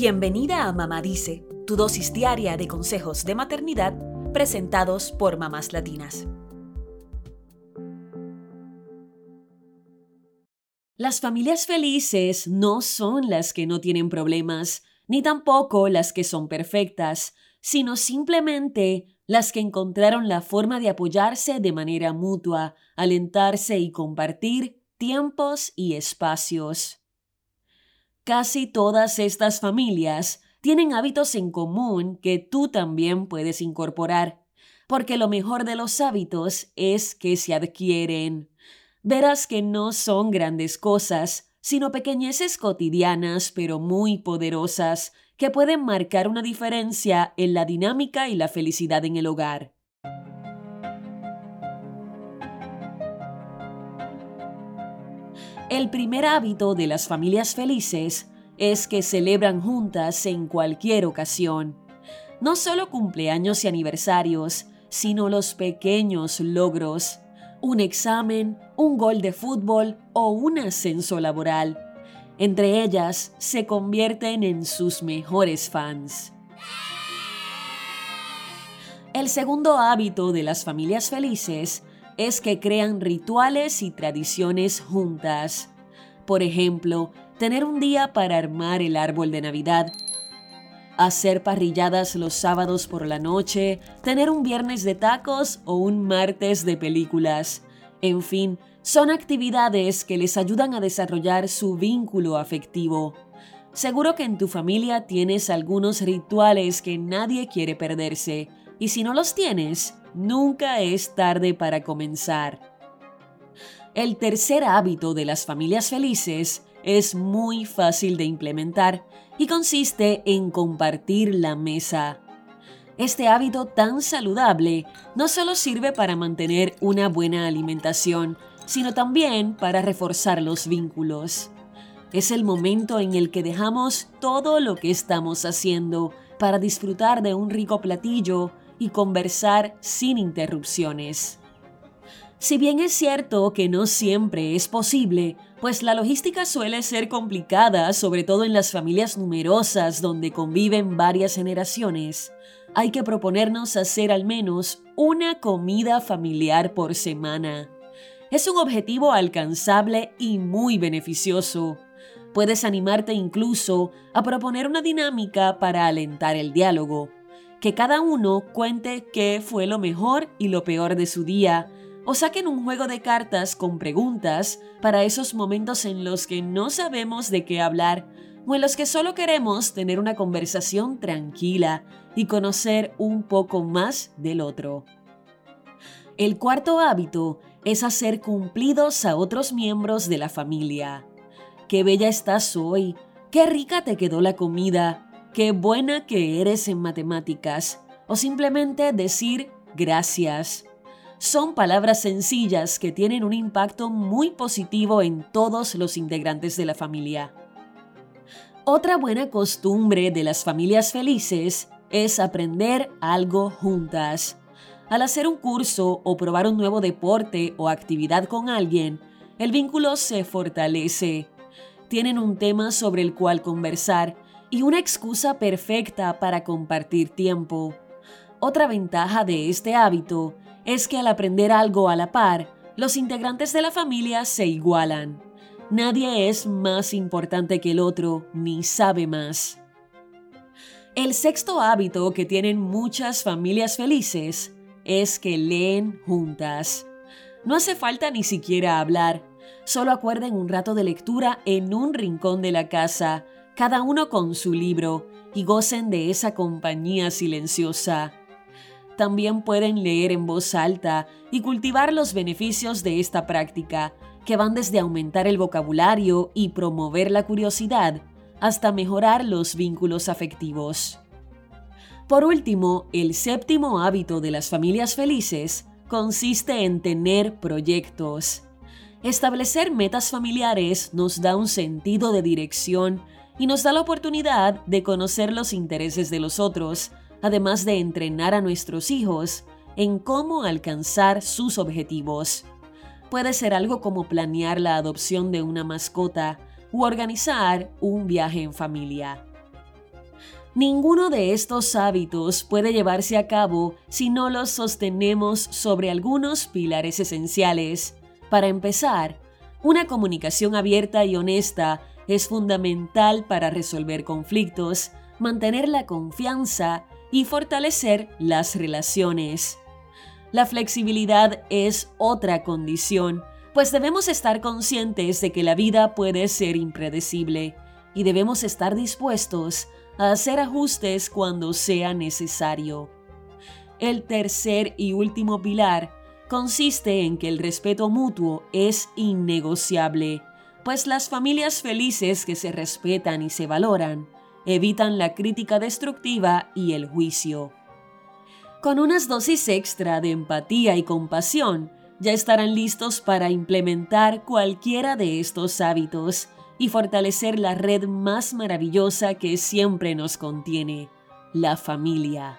Bienvenida a Mamá Dice, tu dosis diaria de consejos de maternidad presentados por mamás latinas. Las familias felices no son las que no tienen problemas, ni tampoco las que son perfectas, sino simplemente las que encontraron la forma de apoyarse de manera mutua, alentarse y compartir tiempos y espacios. Casi todas estas familias tienen hábitos en común que tú también puedes incorporar, porque lo mejor de los hábitos es que se adquieren. Verás que no son grandes cosas, sino pequeñeces cotidianas pero muy poderosas que pueden marcar una diferencia en la dinámica y la felicidad en el hogar. El primer hábito de las familias felices es que celebran juntas en cualquier ocasión. No solo cumpleaños y aniversarios, sino los pequeños logros. Un examen, un gol de fútbol o un ascenso laboral entre ellas se convierten en sus mejores fans. El segundo hábito de las familias felices es que crean rituales y tradiciones juntas. Por ejemplo, tener un día para armar el árbol de Navidad, hacer parrilladas los sábados por la noche, tener un viernes de tacos o un martes de películas. En fin, son actividades que les ayudan a desarrollar su vínculo afectivo. Seguro que en tu familia tienes algunos rituales que nadie quiere perderse, y si no los tienes, nunca es tarde para comenzar. El tercer hábito de las familias felices es muy fácil de implementar y consiste en compartir la mesa. Este hábito tan saludable no solo sirve para mantener una buena alimentación, sino también para reforzar los vínculos. Es el momento en el que dejamos todo lo que estamos haciendo para disfrutar de un rico platillo y conversar sin interrupciones. Si bien es cierto que no siempre es posible, pues la logística suele ser complicada, sobre todo en las familias numerosas donde conviven varias generaciones, hay que proponernos hacer al menos una comida familiar por semana. Es un objetivo alcanzable y muy beneficioso. Puedes animarte incluso a proponer una dinámica para alentar el diálogo. Que cada uno cuente qué fue lo mejor y lo peor de su día, o saquen un juego de cartas con preguntas para esos momentos en los que no sabemos de qué hablar o en los que solo queremos tener una conversación tranquila y conocer un poco más del otro. El cuarto hábito es hacer cumplidos a otros miembros de la familia. Qué bella estás hoy, qué rica te quedó la comida, qué buena que eres en matemáticas, o simplemente decir gracias. Son palabras sencillas que tienen un impacto muy positivo en todos los integrantes de la familia. Otra buena costumbre de las familias felices es aprender algo juntas. Al hacer un curso o probar un nuevo deporte o actividad con alguien, el vínculo se fortalece. Tienen un tema sobre el cual conversar y una excusa perfecta para compartir tiempo. Otra ventaja de este hábito es que al aprender algo a la par, los integrantes de la familia se igualan. Nadie es más importante que el otro, ni sabe más. El sexto hábito que tienen muchas familias felices es que leen juntas. No hace falta ni siquiera hablar, solo acuerden un rato de lectura en un rincón de la casa, cada uno con su libro, y gocen de esa compañía silenciosa. También pueden leer en voz alta y cultivar los beneficios de esta práctica, que van desde aumentar el vocabulario y promover la curiosidad hasta mejorar los vínculos afectivos. Por último, el séptimo hábito de las familias felices consiste en tener proyectos. Establecer metas familiares nos da un sentido de dirección y nos da la oportunidad de conocer los intereses de los otros, además de entrenar a nuestros hijos en cómo alcanzar sus objetivos. Puede ser algo como planear la adopción de una mascota u organizar un viaje en familia. Ninguno de estos hábitos puede llevarse a cabo si no los sostenemos sobre algunos pilares esenciales. Para empezar, una comunicación abierta y honesta es fundamental para resolver conflictos, mantener la confianza y fortalecer las relaciones. La flexibilidad es otra condición, pues debemos estar conscientes de que la vida puede ser impredecible y debemos estar dispuestos a hacer ajustes cuando sea necesario. El tercer y último pilar consiste en que el respeto mutuo es innegociable, pues las familias felices que se respetan y se valoran evitan la crítica destructiva y el juicio. Con unas dosis extra de empatía y compasión, ya estarán listos para implementar cualquiera de estos hábitos y fortalecer la red más maravillosa que siempre nos contiene, la familia.